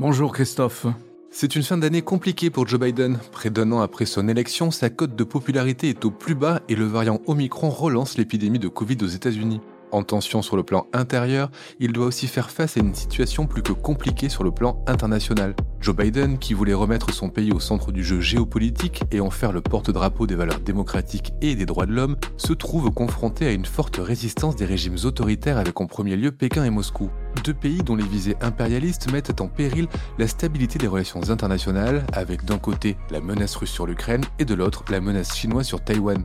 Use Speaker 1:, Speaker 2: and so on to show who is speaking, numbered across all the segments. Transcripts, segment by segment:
Speaker 1: Bonjour Christophe.
Speaker 2: C'est une fin d'année compliquée pour Joe Biden. Près d'un an après son élection, sa cote de popularité est au plus bas et le variant Omicron relance l'épidémie de Covid aux États-Unis. En tension sur le plan intérieur, il doit aussi faire face à une situation plus que compliquée sur le plan international. Joe Biden, qui voulait remettre son pays au centre du jeu géopolitique et en faire le porte-drapeau des valeurs démocratiques et des droits de l'homme, se trouve confronté à une forte résistance des régimes autoritaires avec en premier lieu Pékin et Moscou. Deux pays dont les visées impérialistes mettent en péril la stabilité des relations internationales, avec d'un côté la menace russe sur l'Ukraine et de l'autre la menace chinoise sur Taïwan.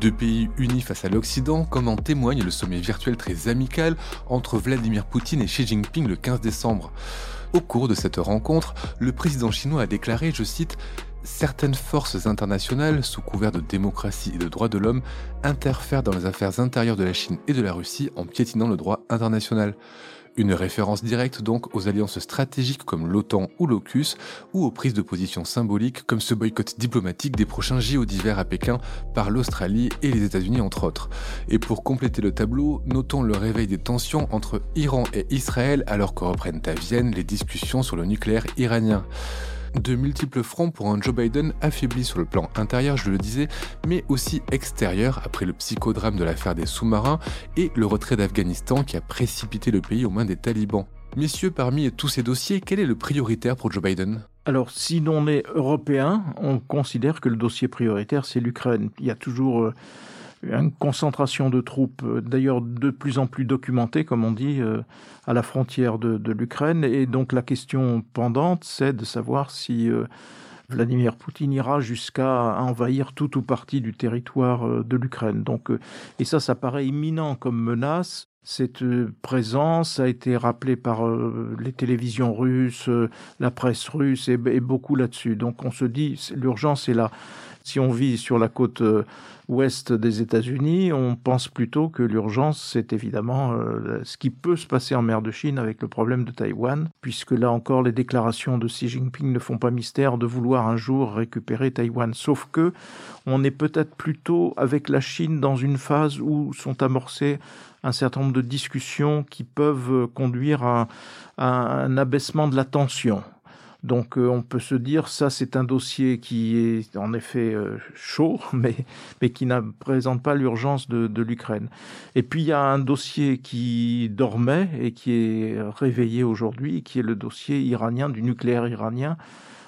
Speaker 2: Deux pays unis face à l'Occident, comme en témoigne le sommet virtuel très amical entre Vladimir Poutine et Xi Jinping le 15 décembre. Au cours de cette rencontre, le président chinois a déclaré, je cite, Certaines forces internationales, sous couvert de démocratie et de droits de l'homme, interfèrent dans les affaires intérieures de la Chine et de la Russie en piétinant le droit international. Une référence directe donc aux alliances stratégiques comme l'OTAN ou l'OCUS, ou aux prises de position symboliques comme ce boycott diplomatique des prochains JO d'hiver à Pékin par l'Australie et les États-Unis entre autres. Et pour compléter le tableau, notons le réveil des tensions entre Iran et Israël alors que reprennent à Vienne les discussions sur le nucléaire iranien de multiples fronts pour un Joe Biden affaibli sur le plan intérieur, je le disais, mais aussi extérieur après le psychodrame de l'affaire des sous-marins et le retrait d'Afghanistan qui a précipité le pays aux mains des talibans. Messieurs, parmi tous ces dossiers, quel est le prioritaire pour Joe Biden?
Speaker 3: Alors, si l'on est européen, on considère que le dossier prioritaire, c'est l'Ukraine. Il y a toujours euh, une concentration de troupes, euh, d'ailleurs de plus en plus documentée, comme on dit, euh, à la frontière de, l'Ukraine. Et donc la question pendante, c'est de savoir si euh, Vladimir Poutine ira jusqu'à envahir tout ou partie du territoire de l'Ukraine. Donc, et ça, ça paraît imminent comme menace. Cette présence a été rappelée par les télévisions russes, la presse russe et, et beaucoup là-dessus. Donc on se dit, l'urgence est là. Si on vit sur la côte euh, ouest des États-Unis, on pense plutôt que l'urgence, c'est évidemment euh, ce qui peut se passer en mer de Chine avec le problème de Taïwan, puisque là encore, les déclarations de Xi Jinping ne font pas mystère de vouloir un jour récupérer Taïwan. Sauf que on est peut-être plutôt avec la Chine dans une phase où sont amorcées un certain nombre de discussions qui peuvent conduire à un abaissement de la tension. Donc euh, on peut se dire ça c'est un dossier qui est en effet euh, chaud, mais, mais qui ne présente pas l'urgence de, de l'Ukraine. Et puis il y a un dossier qui dormait et qui est réveillé aujourd'hui, qui est le dossier iranien, du nucléaire iranien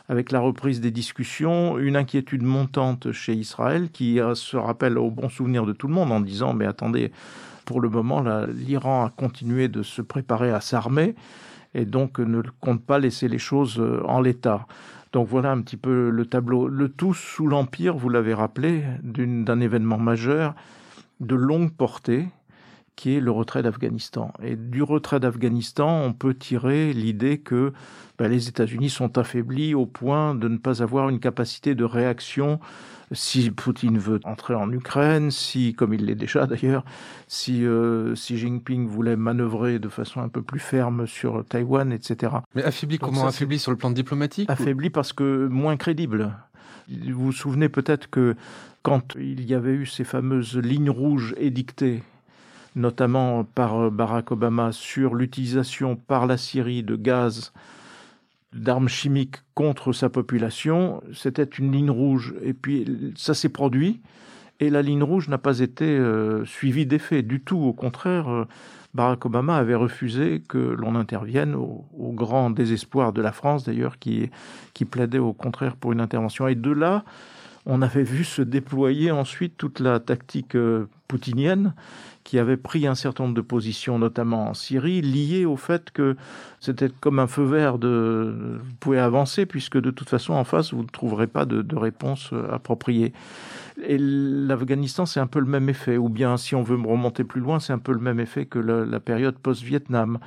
Speaker 3: avec la reprise des discussions, une inquiétude montante chez Israël qui se rappelle au bon souvenir de tout le monde en disant mais attendez, pour le moment l'Iran a continué de se préparer à s'armer et donc ne compte pas laisser les choses euh, en l'état. Donc voilà un petit peu le tableau. Le tout sous l'Empire, vous l'avez rappelé, d'un événement majeur de longue portée, qui est le retrait d'Afghanistan. Et du retrait d'Afghanistan, on peut tirer l'idée que ben, les États-Unis sont affaiblis au point de ne pas avoir une capacité de réaction si Poutine veut entrer en Ukraine, si, comme il l'est déjà d'ailleurs, si euh, Xi Jinping voulait manœuvrer de façon un peu plus ferme sur Taïwan, etc.
Speaker 2: Mais affaibli comment Affaibli sur le plan diplomatique
Speaker 3: Affaibli parce que moins crédible. Vous vous souvenez peut-être que quand il y avait eu ces fameuses lignes rouges édictées notamment par Barack Obama sur l'utilisation par la Syrie de gaz d'armes chimiques contre sa population, c'était une ligne rouge. Et puis ça s'est produit, et la ligne rouge n'a pas été euh, suivie d'effet du tout. Au contraire, euh, Barack Obama avait refusé que l'on intervienne, au, grand désespoir de la France d'ailleurs, qui plaidait au contraire pour une intervention. Et de là, on avait vu se déployer ensuite toute la tactique euh, poutinienne qui avait pris un certain nombre de positions, notamment en Syrie, liées au fait que c'était comme un feu vert de vous pouvez avancer, puisque de toute façon, en face, vous ne trouverez pas de, réponse euh, appropriée. Et l'Afghanistan, c'est un peu le même effet, ou bien si on veut me remonter plus loin, c'est un peu le même effet que la, période post-Vietnam,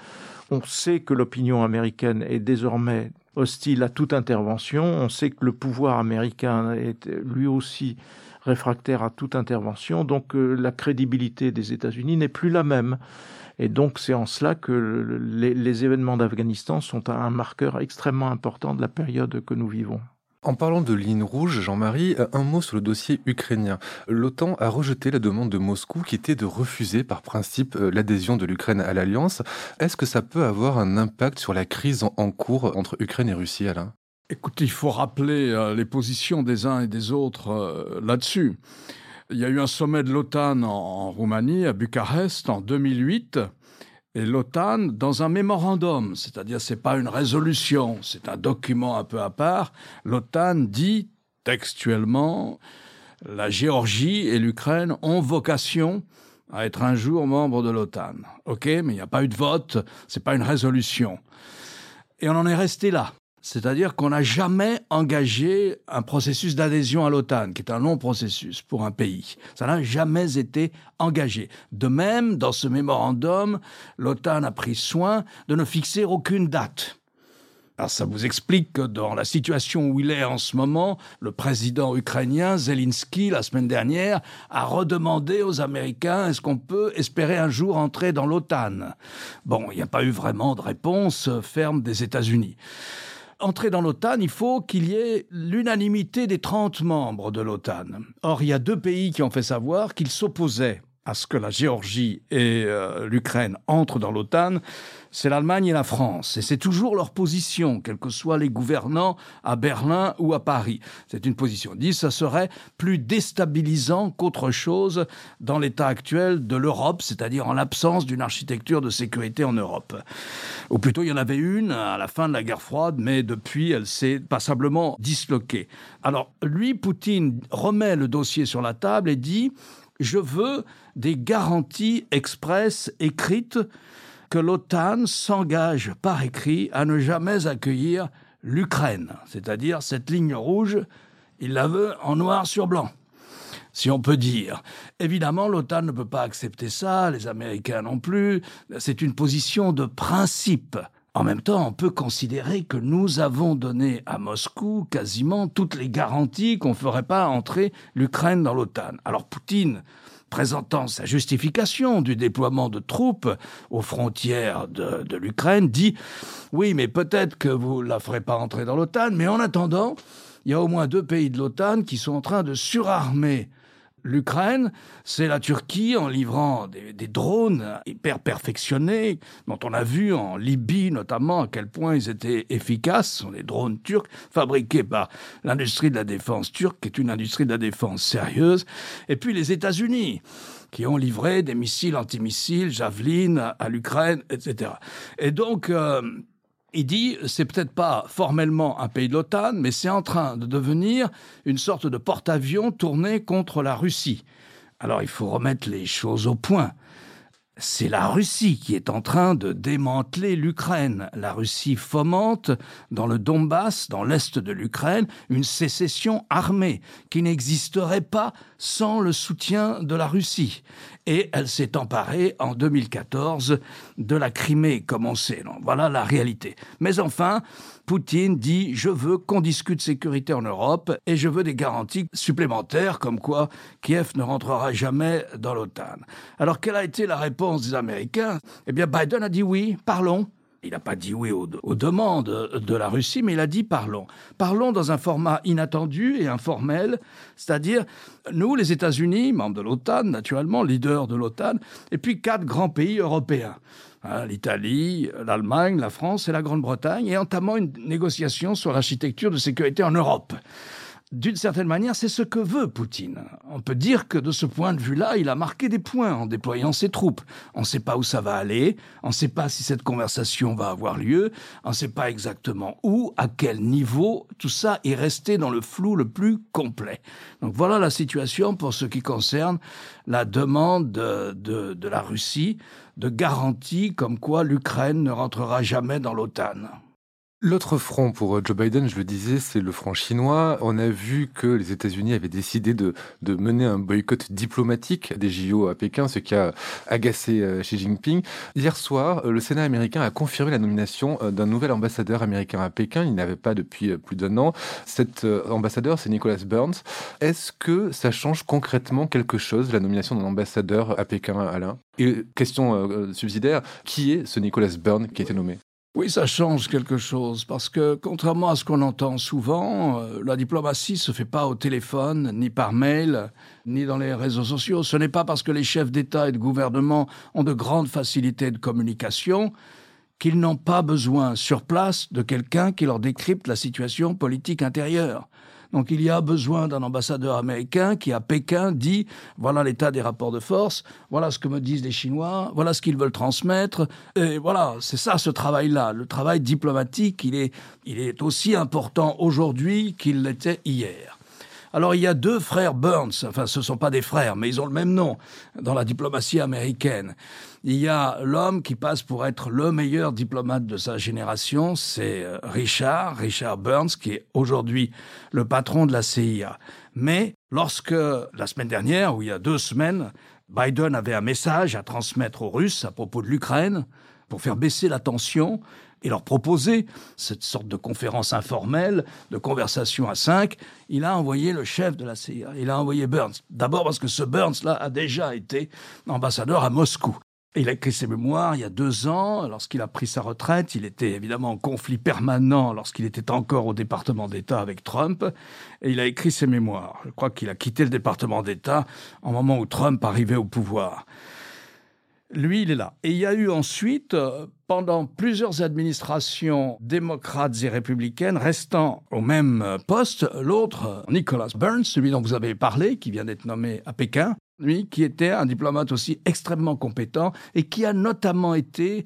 Speaker 3: On sait que l'opinion américaine est désormais hostile à toute intervention. On sait que le pouvoir américain est lui aussi réfractaire à toute intervention. Donc euh, la crédibilité des États-Unis n'est plus la même. Et donc c'est en cela que les, les événements d'Afghanistan sont un marqueur extrêmement important de la période que nous vivons.
Speaker 2: En parlant de ligne rouge, Jean-Marie, euh, un mot sur le dossier ukrainien. L'OTAN a rejeté la demande de Moscou qui était de refuser par principe euh, l'adhésion de l'Ukraine à l'Alliance. Est-ce que ça peut avoir un impact sur la crise en cours entre Ukraine et Russie, Alain?
Speaker 1: Écoutez, il faut rappeler euh, les positions des uns et des autres là-dessus. Il y a eu un sommet de l'OTAN en Roumanie, à Bucarest, en 2008 et l'OTAN dans un mémorandum, c'est-à-dire c'est pas une résolution, c'est un document un peu à part. L'OTAN dit textuellement la Géorgie et l'Ukraine ont vocation à être un jour membres de l'OTAN. OK, mais il n'y a pas eu de vote, c'est pas une résolution. Et on en est resté là. C'est-à-dire qu'on n'a jamais engagé un processus d'adhésion à l'OTAN, qui est un long processus pour un pays. Ça n'a jamais été engagé. De même, dans ce mémorandum, l'OTAN a pris soin de ne fixer aucune date. Alors ça vous explique que dans la situation où il est en ce moment, le président ukrainien Zelensky, la semaine dernière, a redemandé aux Américains est-ce qu'on peut espérer un jour entrer dans l'OTAN? Bon, il n'y a pas eu vraiment de réponse ferme des États-Unis entrer dans l'OTAN, il faut qu'il y ait l'unanimité des 30 membres de l'OTAN. Or, il y a deux pays qui ont fait savoir qu'ils s'opposaient à ce que la Géorgie et euh, l'Ukraine entrent dans l'OTAN, c'est l'Allemagne et la France. Et c'est toujours leur position, quels que soient les gouvernants à Berlin ou à Paris. C'est une position. Dit, ça serait plus déstabilisant qu'autre chose dans l'état actuel de l'Europe, c'est-à-dire en l'absence d'une architecture de sécurité en Europe. Ou plutôt, il y en avait une à la fin de la guerre froide, mais depuis, elle s'est passablement disloquée. Alors, lui, Poutine remet le dossier sur la table et dit je veux des garanties expresses écrites que l'OTAN s'engage par écrit à ne jamais accueillir l'Ukraine, c'est-à-dire cette ligne rouge, il la veut en noir sur blanc si on peut dire. Évidemment, l'OTAN ne peut pas accepter ça, les Américains non plus, c'est une position de principe. En même temps, on peut considérer que nous avons donné à Moscou quasiment toutes les garanties qu'on ne ferait pas entrer l'Ukraine dans l'OTAN. Alors Poutine, présentant sa justification du déploiement de troupes aux frontières de, de l'Ukraine, dit oui, mais peut-être que vous la ferez pas entrer dans l'OTAN, mais en attendant, il y a au moins deux pays de l'OTAN qui sont en train de surarmer l'Ukraine, c'est la Turquie en livrant des, drones hyper perfectionnés, dont on a vu en Libye notamment à quel point ils étaient efficaces. Ce sont des drones turcs fabriqués par l'industrie de la défense turque, qui est une industrie de la défense sérieuse. Et puis les États-Unis qui ont livré des missiles antimissiles, Javelin à, à l'Ukraine, etc. Et donc, euh, il dit c'est peut-être pas formellement un pays de l'OTAN, mais c'est en train de devenir une sorte de porte-avions tourné contre la Russie. Alors il faut remettre les choses au point c'est la Russie qui est en train de démanteler l'Ukraine. La Russie fomente dans le Donbass, dans l'est de l'Ukraine, une sécession armée qui n'existerait pas sans le soutien de la Russie. Et elle s'est emparée en 2014 de la Crimée, comme on sait. Voilà la réalité. Mais enfin, Poutine dit je veux qu'on discute sécurité en Europe et je veux des garanties supplémentaires comme quoi Kiev ne rentrera jamais dans l'OTAN. Alors quelle a été la réponse des Américains? Eh bien Biden a dit oui, parlons. Il n'a pas dit oui aux, aux, demandes de la Russie, mais il a dit parlons. Parlons dans un format inattendu et informel, c'est-à-dire nous, les États-Unis, membres de l'OTAN, naturellement, leaders de l'OTAN, et puis quatre grands pays européens hein, l'Italie, l'Allemagne, la France et la Grande-Bretagne, et entamant une négociation sur l'architecture de sécurité en Europe. D'une certaine manière, c'est ce que veut Poutine. On peut dire que de ce point de vue-là, il a marqué des points en déployant ses troupes. On ne sait pas où ça va aller, on ne sait pas si cette conversation va avoir lieu, on ne sait pas exactement où, à quel niveau, tout ça est resté dans le flou le plus complet. Donc voilà la situation pour ce qui concerne la demande de, de, de la Russie de garantie comme quoi l'Ukraine ne rentrera jamais dans l'OTAN.
Speaker 2: L'autre front pour euh, Joe Biden, je le disais, c'est le front chinois. On a vu que les États-Unis avaient décidé de, de, mener un boycott diplomatique des JO à Pékin, ce qui a agacé euh, Xi Jinping. Hier soir, euh, le Sénat américain a confirmé la nomination d'un nouvel ambassadeur américain à Pékin. Il n'avait pas depuis plus d'un an. Cet ambassadeur, c'est Nicholas Burns. Est-ce que ça change concrètement quelque chose, la nomination d'un ambassadeur à Pékin, Alain? Et question subsidiaire, qui est ce Nicholas Burns qui a été nommé?
Speaker 1: Oui, ça change quelque chose, parce que contrairement à ce qu'on entend souvent, euh, la diplomatie se fait pas au téléphone, ni par mail, ni dans les réseaux sociaux. Ce n'est pas parce que les chefs d'État et de gouvernement ont de grandes facilités de communication qu'ils n'ont pas besoin sur place de quelqu'un qui leur décrypte la situation politique intérieure. Donc il y a besoin d'un ambassadeur américain qui à Pékin dit voilà l'état des rapports de force, voilà ce que me disent les Chinois, voilà ce qu'ils veulent transmettre. Et voilà, c'est ça ce travail-là. Le travail diplomatique, il est, il est aussi important aujourd'hui qu'il l'était hier. Alors il y a deux frères Burns, enfin ce ne sont pas des frères, mais ils ont le même nom dans la diplomatie américaine. Il y a l'homme qui passe pour être le meilleur diplomate de sa génération, c'est euh, Richard, Richard Burns, qui est aujourd'hui le patron de la CIA. Mais lorsque, la semaine dernière, ou il y a deux semaines, Biden avait un message à transmettre aux Russes à propos de l'Ukraine, pour faire baisser la tension, et leur proposer cette sorte de conférence informelle, de conversation à cinq, il a envoyé le chef de la CIA, il a envoyé Burns. D'abord parce que ce Burns-là a déjà été ambassadeur à Moscou. Il a écrit ses mémoires il y a deux ans, lorsqu'il a pris sa retraite. Il était évidemment en conflit permanent lorsqu'il était encore au département d'État avec Trump. Et il a écrit ses mémoires. Je crois qu'il a quitté le département d'État au moment où Trump arrivait au pouvoir. Lui, il est là. Et il y a eu ensuite, euh, pendant plusieurs administrations démocrates et républicaines, restant au même euh, poste, l'autre, Nicholas Burns, celui dont vous avez parlé, qui vient d'être nommé à Pékin, lui qui était un diplomate aussi extrêmement compétent et qui a notamment été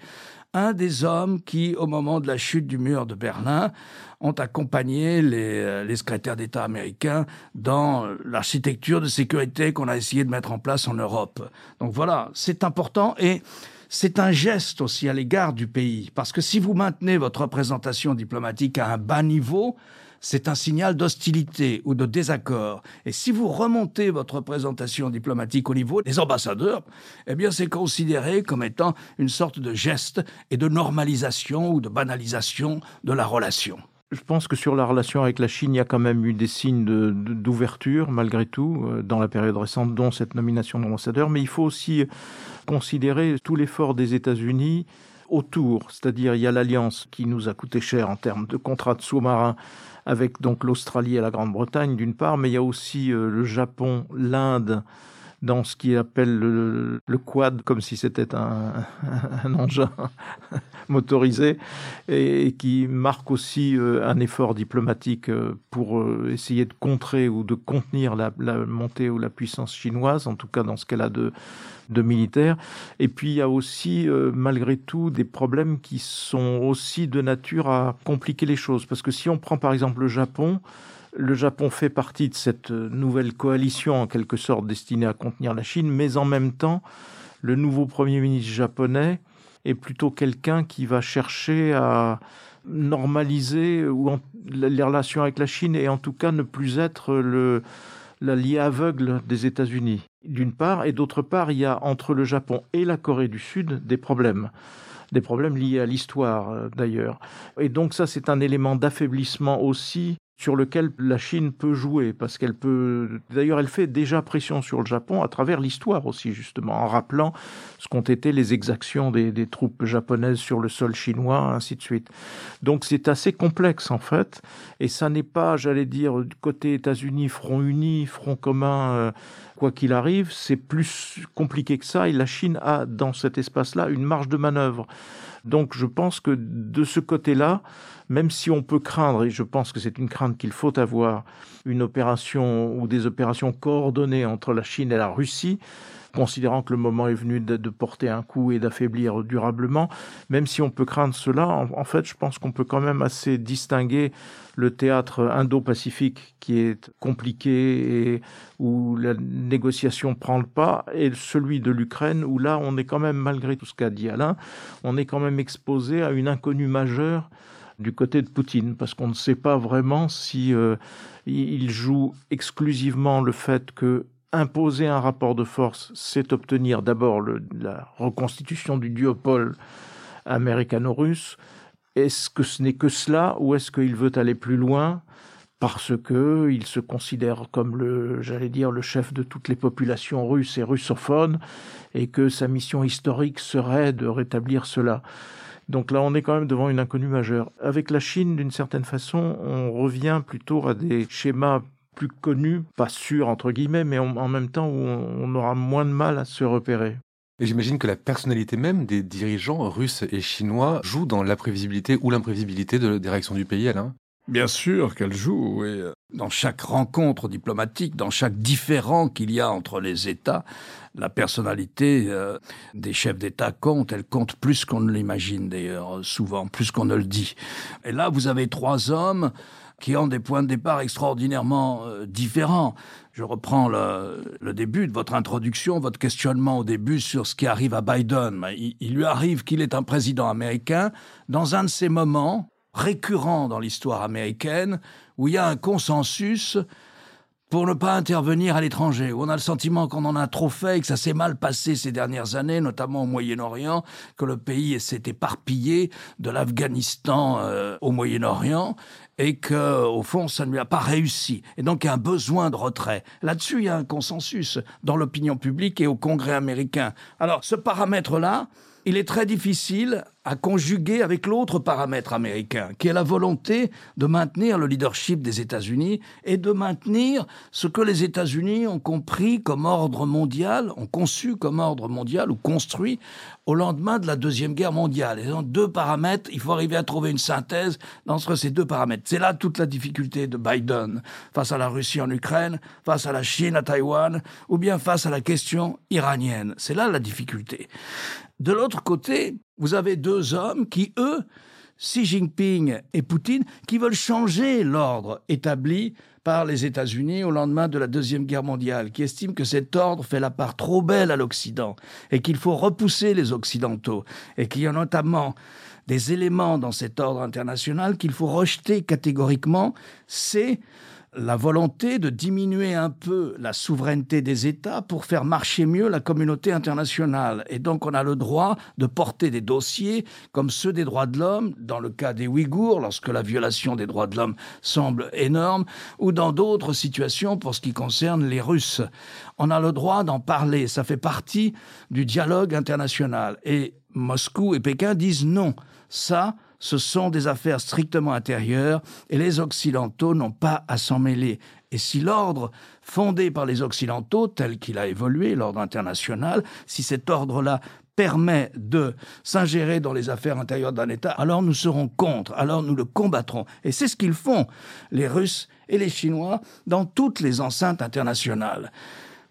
Speaker 1: un des hommes qui, au moment de la chute du mur de Berlin, ont accompagné les, euh, secrétaires d'État américains dans l'architecture de sécurité qu'on a essayé de mettre en place en Europe. Donc voilà, c'est important et c'est un geste aussi à l'égard du pays, parce que si vous maintenez votre représentation diplomatique à un bas niveau, c'est un signal d'hostilité ou de désaccord. Et si vous remontez votre représentation diplomatique au niveau des ambassadeurs, eh bien c'est considéré comme étant une sorte de geste et de normalisation ou de banalisation de la relation.
Speaker 3: Je pense que sur la relation avec la Chine, il y a quand même eu des signes d'ouverture, malgré tout, euh, dans la période récente, dont cette nomination d'ambassadeur. Mais il faut aussi considérer tout l'effort des États-Unis autour, c'est-à-dire il y a l'alliance qui nous a coûté cher en termes de contrats de sous-marins avec donc l'Australie et la Grande-Bretagne d'une part, mais il y a aussi euh, le Japon, l'Inde, dans ce qu'il appelle le, quad, comme si c'était un, engin motorisé, et, qui marque aussi euh, un effort diplomatique euh, pour essayer de contrer ou de contenir la, montée ou la puissance chinoise, en tout cas dans ce qu'elle a de, de militaires. Et puis il y a aussi, euh, malgré tout, des problèmes qui sont aussi de nature à compliquer les choses. Parce que si on prend par exemple le Japon, le Japon fait partie de cette nouvelle coalition en quelque sorte destinée à contenir la Chine, mais en même temps, le nouveau Premier ministre japonais est plutôt quelqu'un qui va chercher à normaliser ou les relations avec la Chine et en tout cas ne plus être le, l'allié aveugle des États-Unis, d'une part, et d'autre part, il y a entre le Japon et la Corée du Sud des problèmes des problèmes liés à l'histoire euh, d'ailleurs. Et donc ça, c'est un élément d'affaiblissement aussi sur lequel la Chine peut jouer, parce qu'elle peut, d'ailleurs, elle fait déjà pression sur le Japon à travers l'histoire aussi, justement, en rappelant ce qu'ont été les exactions des, des, troupes japonaises sur le sol chinois, ainsi de suite. Donc c'est assez complexe, en fait, et ça n'est pas, j'allais dire, du côté États-Unis, front uni, front commun, euh, quoi qu'il arrive, c'est plus compliqué que ça, et la Chine a, dans cet espace-là, une marge de manœuvre. Donc je pense que de ce côté-là, même si on peut craindre, et je pense que c'est une crainte qu'il faut avoir, une opération ou des opérations coordonnées entre la Chine et la Russie, considérant que le moment est venu de, porter un coup et d'affaiblir durablement, même si on peut craindre cela, en, fait, je pense qu'on peut quand même assez distinguer le théâtre indo-pacifique qui est compliqué et où la négociation prend le pas, et celui de l'Ukraine où là, on est quand même, malgré tout ce qu'a dit Alain, on est quand même exposé à une inconnue majeure du côté de Poutine, parce qu'on ne sait pas vraiment si euh, il joue exclusivement le fait que imposer un rapport de force, c'est obtenir d'abord la reconstitution du duopole américano-russe. Est-ce que ce n'est que cela ou est-ce qu'il veut aller plus loin? Parce que il se considère comme le, j'allais dire, le chef de toutes les populations russes et russophones, et que sa mission historique serait de rétablir cela. Donc là, on est quand même devant une inconnue majeure. Avec la Chine, d'une certaine façon, on revient plutôt à des schémas plus connus, pas sûrs entre guillemets, mais en même temps où on aura moins de mal à se repérer.
Speaker 2: Et j'imagine que la personnalité même des dirigeants russes et chinois joue dans l'imprévisibilité ou l'imprévisibilité des réactions du pays, Alain?
Speaker 1: Bien sûr qu'elle joue. Et dans chaque rencontre diplomatique, dans chaque différent qu'il y a entre les États, la personnalité euh, des chefs d'État compte. Elle compte plus qu'on ne l'imagine d'ailleurs, souvent, plus qu'on ne le dit. Et là, vous avez trois hommes qui ont des points de départ extraordinairement euh, différents. Je reprends le, début de votre introduction, votre questionnement au début sur ce qui arrive à Biden. Il, lui arrive qu'il est un président américain dans un de ces moments récurrent dans l'histoire américaine où il y a un consensus pour ne pas intervenir à l'étranger, où on a le sentiment qu'on en a trop fait et que ça s'est mal passé ces dernières années, notamment au Moyen-Orient, que le pays s'est éparpillé de l'Afghanistan euh, au Moyen-Orient et que, au fond, ça ne lui a pas réussi. Et donc, il y a un besoin de retrait. Là-dessus, il y a un consensus dans l'opinion publique et au Congrès américain. Alors, ce paramètre-là, il est très difficile à conjuguer avec l'autre paramètre américain, qui est la volonté de maintenir le leadership des États-Unis et de maintenir ce que les États-Unis ont compris comme ordre mondial, ont conçu comme ordre mondial ou construit au lendemain de la Deuxième Guerre mondiale. Et donc deux paramètres, il faut arriver à trouver une synthèse entre ces deux paramètres. C'est là toute la difficulté de Biden face à la Russie en Ukraine, face à la Chine à Taïwan, ou bien face à la question iranienne. C'est là la difficulté. De l'autre côté, vous avez deux hommes qui, eux, Xi Jinping et Poutine, qui veulent changer l'ordre établi par les États-Unis au lendemain de la Deuxième Guerre mondiale, qui estiment que cet ordre fait la part trop belle à l'Occident et qu'il faut repousser les Occidentaux et qu'il y a notamment des éléments dans cet ordre international qu'il faut rejeter catégoriquement, c'est la volonté de diminuer un peu la souveraineté des États pour faire marcher mieux la communauté internationale. Et donc on a le droit de porter des dossiers comme ceux des droits de l'homme, dans le cas des Ouïghours, lorsque la violation des droits de l'homme semble énorme, ou dans d'autres situations pour ce qui concerne les Russes. On a le droit d'en parler, ça fait partie du dialogue international. Et Moscou et Pékin disent non. Ça, ce sont des affaires strictement intérieures et les Occidentaux n'ont pas à s'en mêler. Et si l'ordre fondé par les Occidentaux, tel qu'il a évolué, l'ordre international, si cet ordre-là permet de s'ingérer dans les affaires intérieures d'un État, alors nous serons contre, alors nous le combattrons. Et c'est ce qu'ils font, les Russes et les Chinois, dans toutes les enceintes internationales.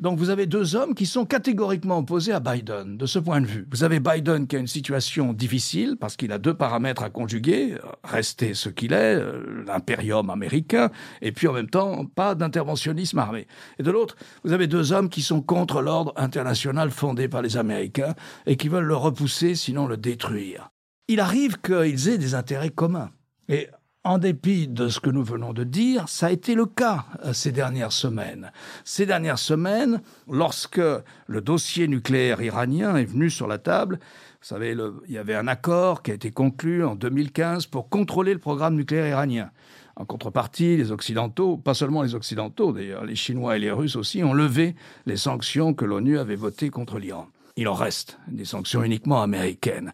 Speaker 1: Donc vous avez deux hommes qui sont catégoriquement opposés à Biden de ce point de vue. Vous avez Biden qui a une situation difficile parce qu'il a deux paramètres à conjuguer, rester ce qu'il est, euh, l'impérium américain, et puis en même temps pas d'interventionnisme armé. Et de l'autre, vous avez deux hommes qui sont contre l'ordre international fondé par les Américains et qui veulent le repousser, sinon le détruire. Il arrive qu'ils aient des intérêts communs. Et en dépit de ce que nous venons de dire, ça a été le cas euh, ces dernières semaines. Ces dernières semaines, lorsque le dossier nucléaire iranien est venu sur la table, vous savez, il y avait un accord qui a été conclu en 2015 pour contrôler le programme nucléaire iranien. En contrepartie, les Occidentaux, pas seulement les Occidentaux d'ailleurs, les Chinois et les Russes aussi, ont levé les sanctions que l'ONU avait votées contre l'Iran. Il en reste des sanctions uniquement américaines.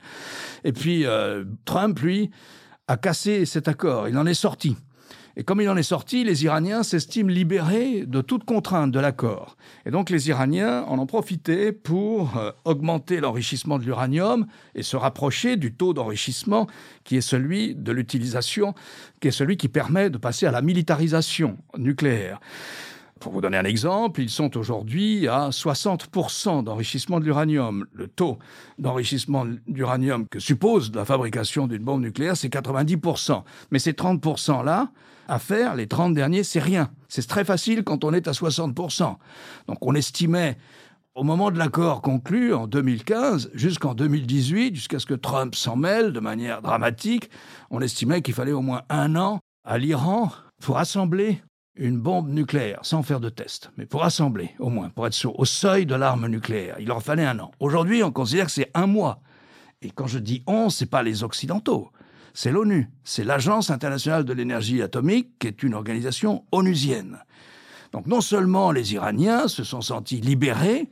Speaker 1: Et puis euh, Trump, lui, a cassé cet accord. Il en est sorti. Et comme il en est sorti, les Iraniens s'estiment libérés de toute contrainte de l'accord. Et donc les Iraniens en ont profité pour euh, augmenter l'enrichissement de l'uranium et se rapprocher du taux d'enrichissement qui est celui de l'utilisation, qui est celui qui permet de passer à la militarisation nucléaire. Pour vous donner un exemple, ils sont aujourd'hui à 60% d'enrichissement de l'uranium. Le taux d'enrichissement d'uranium que suppose la fabrication d'une bombe nucléaire, c'est 90%. Mais ces 30%-là, à faire, les 30 derniers, c'est rien. C'est très facile quand on est à 60%. Donc on estimait au moment de l'accord conclu en 2015 jusqu'en 2018, jusqu'à ce que Trump s'en mêle de manière dramatique, on estimait qu'il fallait au moins un an à l'Iran pour assembler une bombe nucléaire, sans faire de test, mais pour assembler, au moins, pour être sûr, au seuil de l'arme nucléaire. Il leur fallait un an. Aujourd'hui, on considère que c'est un mois. Et quand je dis on, c'est pas les Occidentaux, c'est l'ONU, c'est l'Agence internationale de l'énergie atomique, qui est une organisation onusienne. Donc non seulement les Iraniens se sont sentis libérés,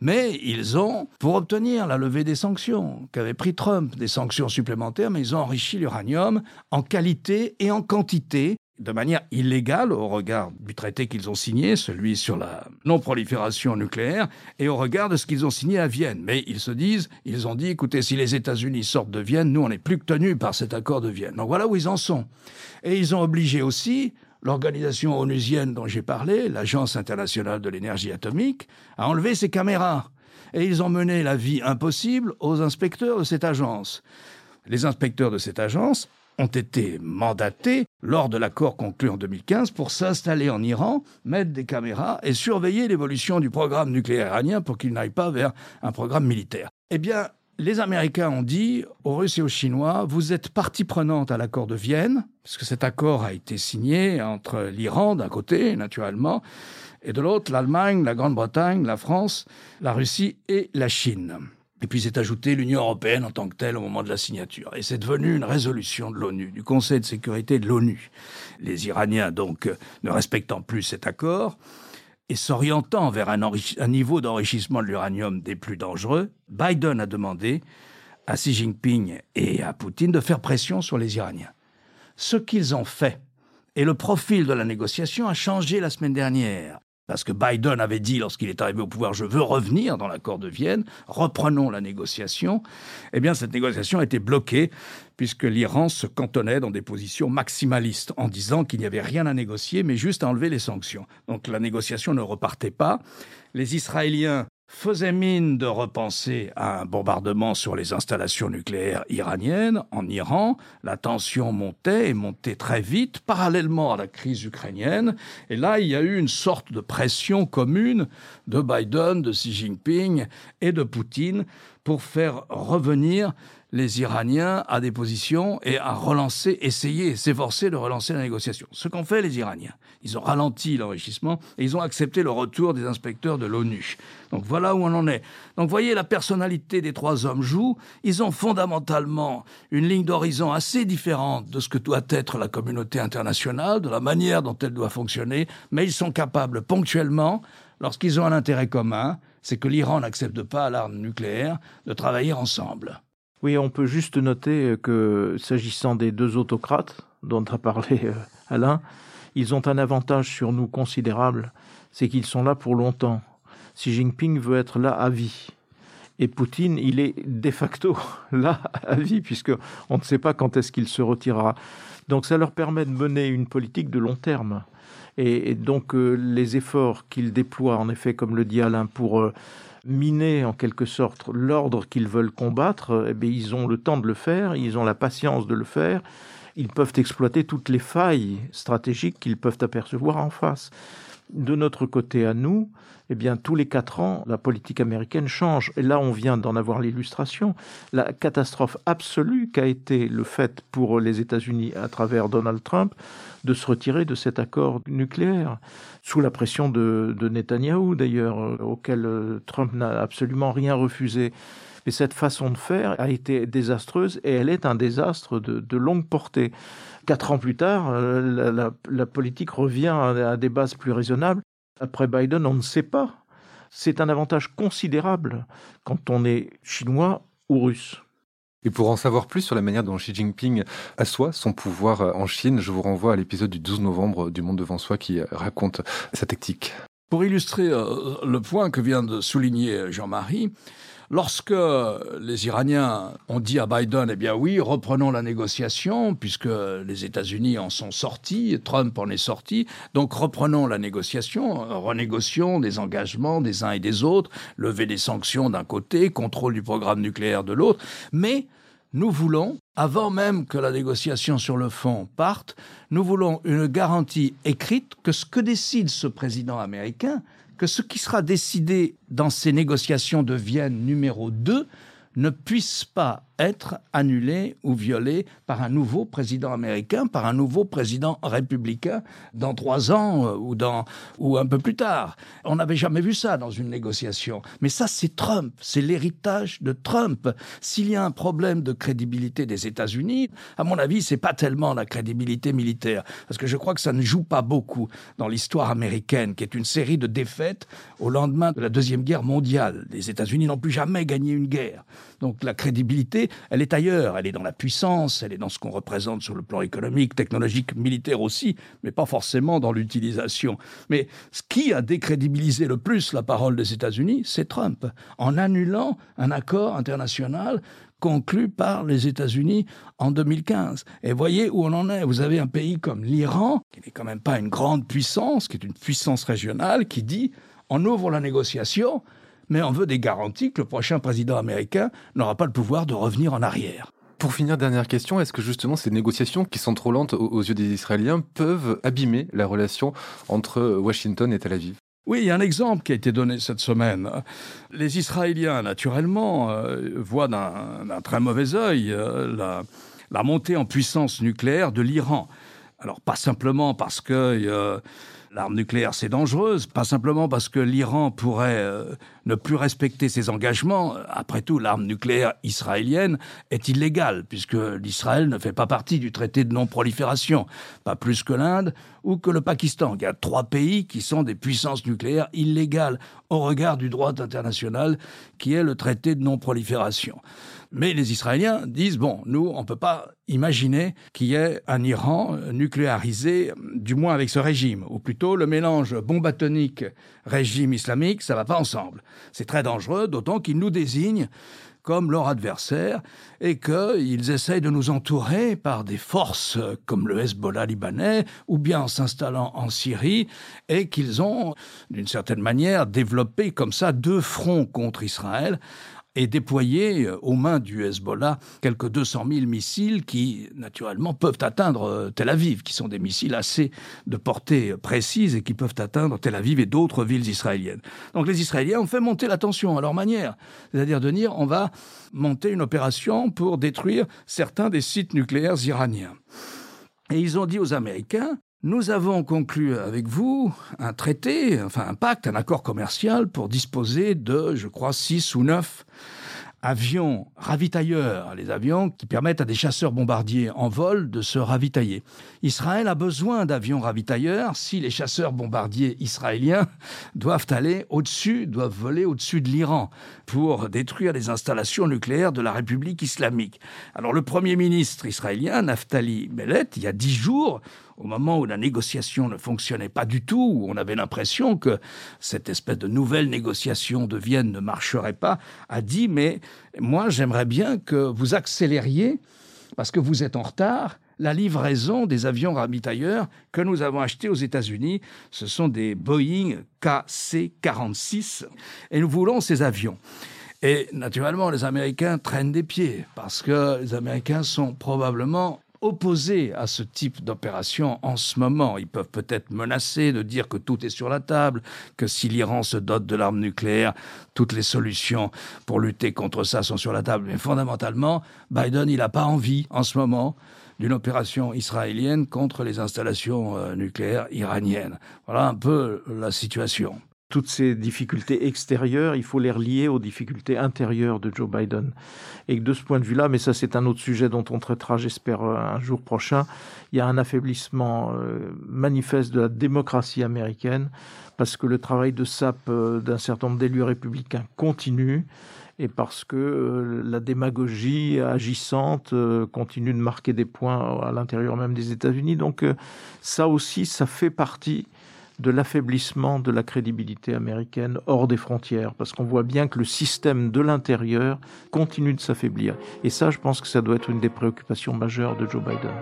Speaker 1: mais ils ont, pour obtenir la levée des sanctions qu'avait pris Trump, des sanctions supplémentaires, mais ils ont enrichi l'uranium en qualité et en quantité de manière illégale au regard du traité qu'ils ont signé, celui sur la non-prolifération nucléaire, et au regard de ce qu'ils ont signé à Vienne. Mais ils se disent, ils ont dit, écoutez, si les États-Unis sortent de Vienne, nous, on n'est plus que tenus par cet accord de Vienne. Donc voilà où ils en sont. Et ils ont obligé aussi l'organisation onusienne dont j'ai parlé, l'Agence internationale de l'énergie atomique, a enlevé ses caméras. Et ils ont mené la vie impossible aux inspecteurs de cette agence. Les inspecteurs de cette agence ont été mandatés lors de l'accord conclu en 2015 pour s'installer en Iran, mettre des caméras et surveiller l'évolution du programme nucléaire iranien pour qu'il n'aille pas vers un programme militaire. Eh bien, les Américains ont dit aux Russes et aux Chinois, vous êtes partie prenante à l'accord de Vienne, puisque cet accord a été signé entre l'Iran d'un côté, naturellement, et de l'autre l'Allemagne, la Grande-Bretagne, la France, la Russie et la Chine. Et puis s'est ajouté l'Union européenne en tant que telle au moment de la signature. Et c'est devenu une résolution de l'ONU, du Conseil de sécurité de l'ONU. Les Iraniens, donc, ne respectant plus cet accord, et s'orientant vers un, un niveau d'enrichissement de l'uranium des plus dangereux, Biden a demandé à Xi Jinping et à Poutine de faire pression sur les Iraniens. Ce qu'ils ont fait, et le profil de la négociation a changé la semaine dernière. Parce que Biden avait dit lorsqu'il est arrivé au pouvoir, je veux revenir dans l'accord de Vienne, reprenons la négociation. Eh bien, cette négociation a été bloquée puisque l'Iran se cantonnait dans des positions maximalistes en disant qu'il n'y avait rien à négocier, mais juste à enlever les sanctions. Donc la négociation ne repartait pas. Les Israéliens faisait mine de repenser à un bombardement sur les installations nucléaires iraniennes en Iran. La tension montait et montait très vite, parallèlement à la crise ukrainienne. Et là, il y a eu une sorte de pression commune de Biden, de Xi Jinping et de Poutine pour faire revenir les Iraniens à des positions et à relancer, essayer, s'efforcer de relancer la négociation. Ce qu'ont fait les Iraniens. Ils ont ralenti l'enrichissement et ils ont accepté le retour des inspecteurs de l'ONU. Donc voilà où on en est. Donc voyez, la personnalité des trois hommes joue. Ils ont fondamentalement une ligne d'horizon assez différente de ce que doit être la communauté internationale, de la manière dont elle doit fonctionner, mais ils sont capables ponctuellement, lorsqu'ils ont un intérêt commun, c'est que l'Iran n'accepte pas l'arme nucléaire, de travailler ensemble.
Speaker 3: Oui, on peut juste noter que s'agissant des deux autocrates dont a parlé euh, Alain, ils ont un avantage sur nous considérable, c'est qu'ils sont là pour longtemps. Xi Jinping veut être là à vie. Et Poutine, il est de facto là à vie, puisque on ne sait pas quand est-ce qu'il se retirera. Donc ça leur permet de mener une politique de long terme. Et, donc euh, les efforts qu'ils déploient, en effet, comme le dit Alain, pour euh, miner en quelque sorte l'ordre qu'ils veulent combattre, eh bien, ils ont le temps de le faire, ils ont la patience de le faire, ils peuvent exploiter toutes les failles stratégiques qu'ils peuvent apercevoir en face. De notre côté à nous, eh bien, tous les quatre ans, la politique américaine change. Et là, on vient d'en avoir l'illustration. La catastrophe absolue qu'a été le fait pour les États-Unis à travers Donald Trump de se retirer de cet accord nucléaire, sous la pression de, de Netanyahou d'ailleurs, euh, auquel euh, Trump n'a absolument rien refusé. Mais cette façon de faire a été désastreuse et elle est un désastre de, longue portée. Quatre ans plus tard, euh, la, politique revient à des bases plus raisonnables. Après Biden, on ne sait pas. C'est un avantage considérable quand on est chinois ou russe.
Speaker 2: Et pour en savoir plus sur la manière dont Xi Jinping assoit son pouvoir en Chine, je vous renvoie à l'épisode du 12 novembre du Monde devant soi qui raconte sa tactique.
Speaker 1: Pour illustrer euh, le point que vient de souligner Jean-Marie, Lorsque les Iraniens ont dit à Biden, eh bien oui, reprenons la négociation, puisque les États-Unis en sont sortis, Trump en est sorti, donc reprenons la négociation, renégocions des engagements des uns et des autres, lever des sanctions d'un côté, contrôle du programme nucléaire de l'autre, mais nous voulons, avant même que la négociation sur le fond parte, nous voulons une garantie écrite que ce que décide ce président américain, que ce qui sera décidé dans ces négociations de Vienne numéro 2 ne puisse pas être annulé ou violé par un nouveau président américain, par un nouveau président républicain dans trois ans euh, ou, dans, ou un peu plus tard. On n'avait jamais vu ça dans une négociation. Mais ça, c'est Trump, c'est l'héritage de Trump. S'il y a un problème de crédibilité des États-Unis, à mon avis, c'est pas tellement la crédibilité militaire, parce que je crois que ça ne joue pas beaucoup dans l'histoire américaine, qui est une série de défaites au lendemain de la Deuxième Guerre mondiale. Les États-Unis n'ont plus jamais gagné une guerre. Donc la crédibilité elle est ailleurs. Elle est dans la puissance, elle est dans ce qu'on représente sur le plan économique, technologique, militaire aussi, mais pas forcément dans l'utilisation. Mais ce qui a décrédibilisé le plus la parole des États-Unis, c'est Trump, en annulant un accord international conclu par les États-Unis en 2015. Et voyez où on en est. Vous avez un pays comme l'Iran, qui n'est quand même pas une grande puissance, qui est une puissance régionale, qui dit on ouvre la négociation, mais on veut des garanties que le prochain président américain n'aura pas le pouvoir de revenir en arrière.
Speaker 2: Pour finir, dernière question, est-ce que justement ces négociations qui sont trop lentes aux yeux des Israéliens peuvent abîmer la relation entre Washington et Tel Aviv?
Speaker 1: Oui, il y a un exemple qui a été donné cette semaine. Les Israéliens, naturellement, euh, voient d'un très mauvais œil euh, la, la, montée en puissance nucléaire de l'Iran. Alors, pas simplement parce que euh, L'arme nucléaire, c'est dangereuse, pas simplement parce que l'Iran pourrait euh, ne plus respecter ses engagements. Après tout, l'arme nucléaire israélienne est illégale, puisque l'Israël ne fait pas partie du traité de non-prolifération, pas plus que l'Inde ou que le Pakistan. Il y a trois pays qui sont des puissances nucléaires illégales au regard du droit international, qui est le traité de non-prolifération. Mais les Israéliens disent, bon, nous, on ne peut pas imaginer qu'il y ait un Iran nucléarisé, du moins avec ce régime, ou plutôt le mélange bombe atomique régime islamique, ça va pas ensemble. C'est très dangereux, d'autant qu'ils nous désignent comme leur adversaire et qu'ils essayent de nous entourer par des forces comme le Hezbollah libanais ou bien en s'installant en Syrie et qu'ils ont d'une certaine manière développé comme ça deux fronts contre Israël et déployer euh, aux mains du Hezbollah quelques 200 000 missiles qui, naturellement, peuvent atteindre euh, Tel Aviv, qui sont des missiles assez de portée précise et qui peuvent atteindre Tel Aviv et d'autres villes israéliennes. Donc les Israéliens ont fait monter la tension à leur manière, c'est-à-dire de dire on va monter une opération pour détruire certains des sites nucléaires iraniens. Et ils ont dit aux Américains, nous avons conclu avec vous un traité, enfin un pacte, un accord commercial pour disposer de, je crois, six ou neuf avions ravitailleurs, les avions qui permettent à des chasseurs bombardiers en vol de se ravitailler. Israël a besoin d'avions ravitailleurs si les chasseurs bombardiers israéliens doivent aller au-dessus, doivent voler au-dessus de l'Iran pour détruire les installations nucléaires de la République islamique. Alors le Premier ministre israélien, Naftali Bellet, il y a dix jours, au moment où la négociation ne fonctionnait pas du tout, où on avait l'impression que cette espèce de nouvelle négociation de Vienne ne marcherait pas, a dit mais moi j'aimerais bien que vous accélériez parce que vous êtes en retard la livraison des avions ravitailleurs que nous avons achetés aux États-Unis. Ce sont des Boeing KC-46 et nous voulons ces avions. Et naturellement, les Américains traînent des pieds parce que les Américains sont probablement opposés à ce type d'opération en ce moment. Ils peuvent peut-être menacer de dire que tout est sur la table, que si l'Iran se dote de l'arme nucléaire, toutes les solutions pour lutter contre ça sont sur la table. Mais fondamentalement, Biden, il n'a pas envie en ce moment d'une opération israélienne contre les installations euh, nucléaires iraniennes. Voilà un peu la situation
Speaker 3: toutes ces difficultés extérieures, il faut les relier aux difficultés intérieures de Joe Biden. Et de ce point de vue-là, mais ça c'est un autre sujet dont on traitera, j'espère, euh, un jour prochain, il y a un affaiblissement euh, manifeste de la démocratie américaine, parce que le travail de sape euh, d'un certain nombre d'élus républicains continue, et parce que la démagogie agissante continue de marquer des points à l'intérieur même des États-Unis. Donc ça aussi, ça fait partie de l'affaiblissement de la crédibilité américaine hors des frontières, parce qu'on voit bien que le système de l'intérieur continue de s'affaiblir. Et ça, je pense que ça doit être une des préoccupations majeures de Joe Biden.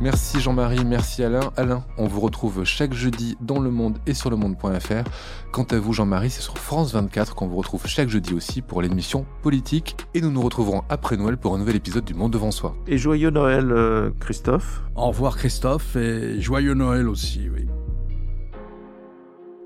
Speaker 2: Merci Jean-Marie, merci Alain. Alain, on vous retrouve chaque jeudi dans Le Monde et sur le monde.fr. Quant à vous Jean-Marie, c'est sur France 24 qu'on vous retrouve chaque jeudi aussi pour l'émission politique. Et nous nous retrouverons après Noël pour un nouvel épisode du Monde devant soi.
Speaker 3: Et joyeux Noël euh, Christophe.
Speaker 1: Au revoir Christophe et joyeux Noël aussi, oui.